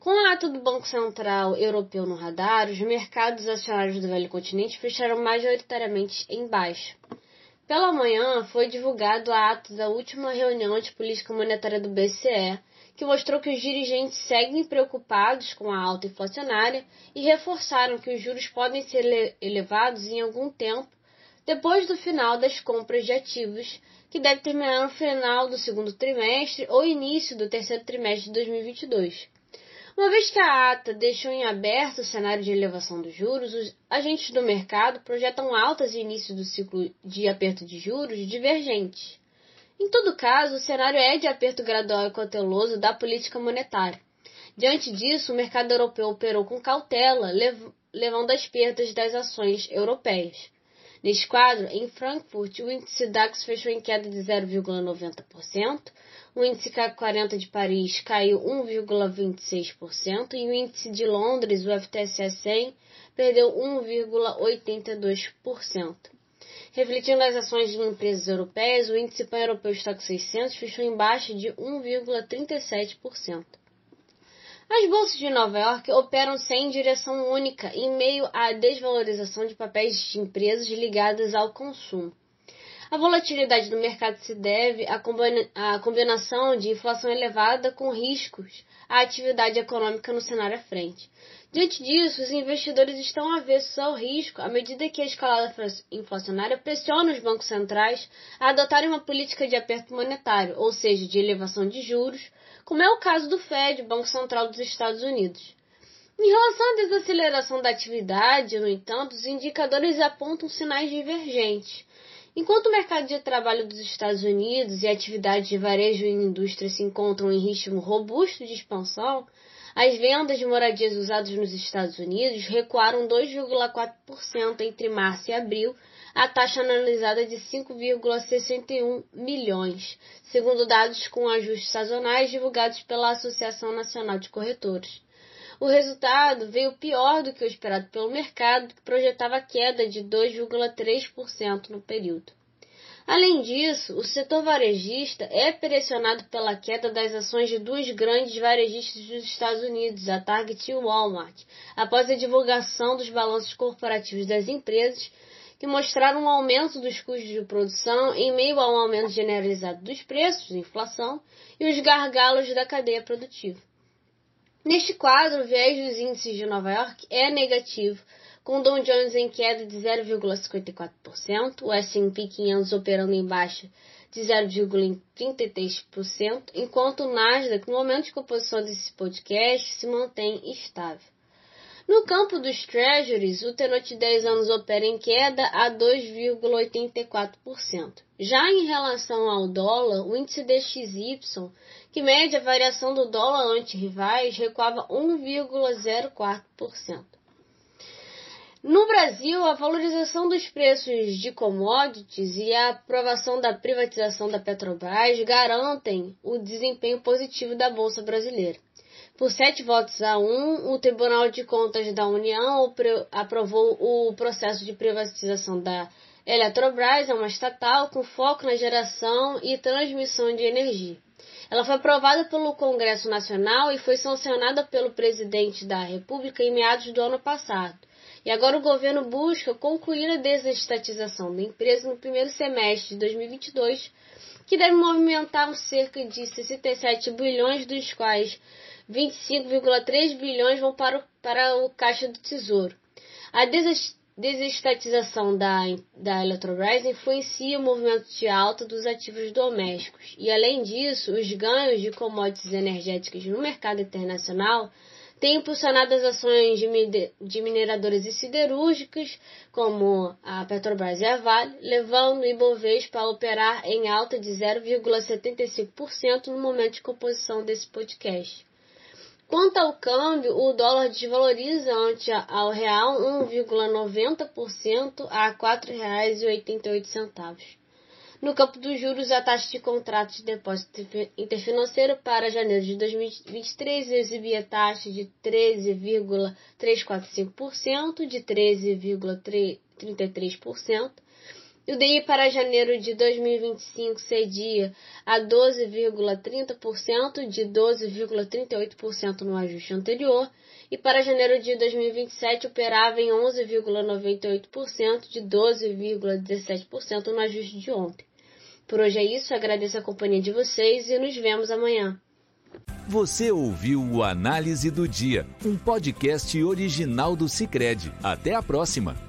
Com o ato do Banco Central Europeu no radar, os mercados acionários do velho continente fecharam majoritariamente em baixa. Pela manhã, foi divulgado o ato da última reunião de política monetária do BCE, que mostrou que os dirigentes seguem preocupados com a alta inflacionária e reforçaram que os juros podem ser elevados em algum tempo depois do final das compras de ativos, que deve terminar no final do segundo trimestre ou início do terceiro trimestre de 2022. Uma vez que a ata deixou em aberto o cenário de elevação dos juros, os agentes do mercado projetam altas e início do ciclo de aperto de juros divergentes. Em todo caso, o cenário é de aperto gradual e cauteloso da política monetária. Diante disso, o mercado europeu operou com cautela, levando às perdas das ações europeias. Neste quadro, em Frankfurt, o índice DAX fechou em queda de 0,90%, o índice CAC 40 de Paris caiu 1,26% e o índice de Londres, o FTSE 100, perdeu 1,82%. Refletindo as ações de empresas europeias, o índice pan-europeu Stock 600 fechou em baixa de 1,37%. As bolsas de Nova York operam sem direção única em meio à desvalorização de papéis de empresas ligadas ao consumo. A volatilidade do mercado se deve à combinação de inflação elevada com riscos à atividade econômica no cenário à frente. Diante disso, os investidores estão avessos ao risco à medida que a escalada inflacionária pressiona os bancos centrais a adotarem uma política de aperto monetário, ou seja, de elevação de juros, como é o caso do Fed, Banco Central dos Estados Unidos. Em relação à desaceleração da atividade, no entanto, os indicadores apontam sinais divergentes. Enquanto o mercado de trabalho dos Estados Unidos e atividades de varejo e indústria se encontram em ritmo robusto de expansão, as vendas de moradias usadas nos Estados Unidos recuaram 2,4% entre março e abril, a taxa analisada de 5,61 milhões, segundo dados com ajustes sazonais divulgados pela Associação Nacional de Corretores. O resultado veio pior do que o esperado pelo mercado, que projetava queda de 2,3% no período. Além disso, o setor varejista é pressionado pela queda das ações de duas grandes varejistas dos Estados Unidos, a Target e o Walmart, após a divulgação dos balanços corporativos das empresas, que mostraram um aumento dos custos de produção em meio a um aumento generalizado dos preços, inflação, e os gargalos da cadeia produtiva. Neste quadro, o viés dos índices de Nova York é negativo, com o Dow Jones em queda de 0,54%, o S&P 500 operando em baixa de 0,33%, enquanto o Nasdaq, no momento de composição desse podcast, se mantém estável. No campo dos treasuries, o tenor de 10 anos opera em queda a 2,84%. Já em relação ao dólar, o índice DXY, que mede a variação do dólar ante rivais, recuava 1,04%. No Brasil, a valorização dos preços de commodities e a aprovação da privatização da Petrobras garantem o desempenho positivo da Bolsa Brasileira. Por sete votos a um, o Tribunal de Contas da União aprovou o processo de privatização da Eletrobras, é uma estatal com foco na geração e transmissão de energia. Ela foi aprovada pelo Congresso Nacional e foi sancionada pelo presidente da República em meados do ano passado. E agora o governo busca concluir a desestatização da empresa no primeiro semestre de 2022, que deve movimentar cerca de 67 bilhões, dos quais 25,3 bilhões vão para o, para o caixa do Tesouro. A desestatização da, da Eletrobras influencia o movimento de alta dos ativos domésticos e, além disso, os ganhos de commodities energéticas no mercado internacional têm impulsionado as ações de, mineradoras e siderúrgicas, como a Petrobras e a Vale, levando o Ibovespa a operar em alta de 0,75% no momento de composição desse podcast. Quanto ao câmbio, o dólar desvaloriza ante ao real 1,90% a R$ 4,88. No campo dos juros, a taxa de contratos de depósito interfinanceiro para janeiro de 2023 exibia taxa de 13,345%, de 13,33%, e o DI para janeiro de 2025 cedia a 12,30% de 12,38% no ajuste anterior e para janeiro de 2027 operava em 11,98% de 12,17% no ajuste de ontem. Por hoje é isso, agradeço a companhia de vocês e nos vemos amanhã. Você ouviu o Análise do Dia, um podcast original do Cicred. Até a próxima!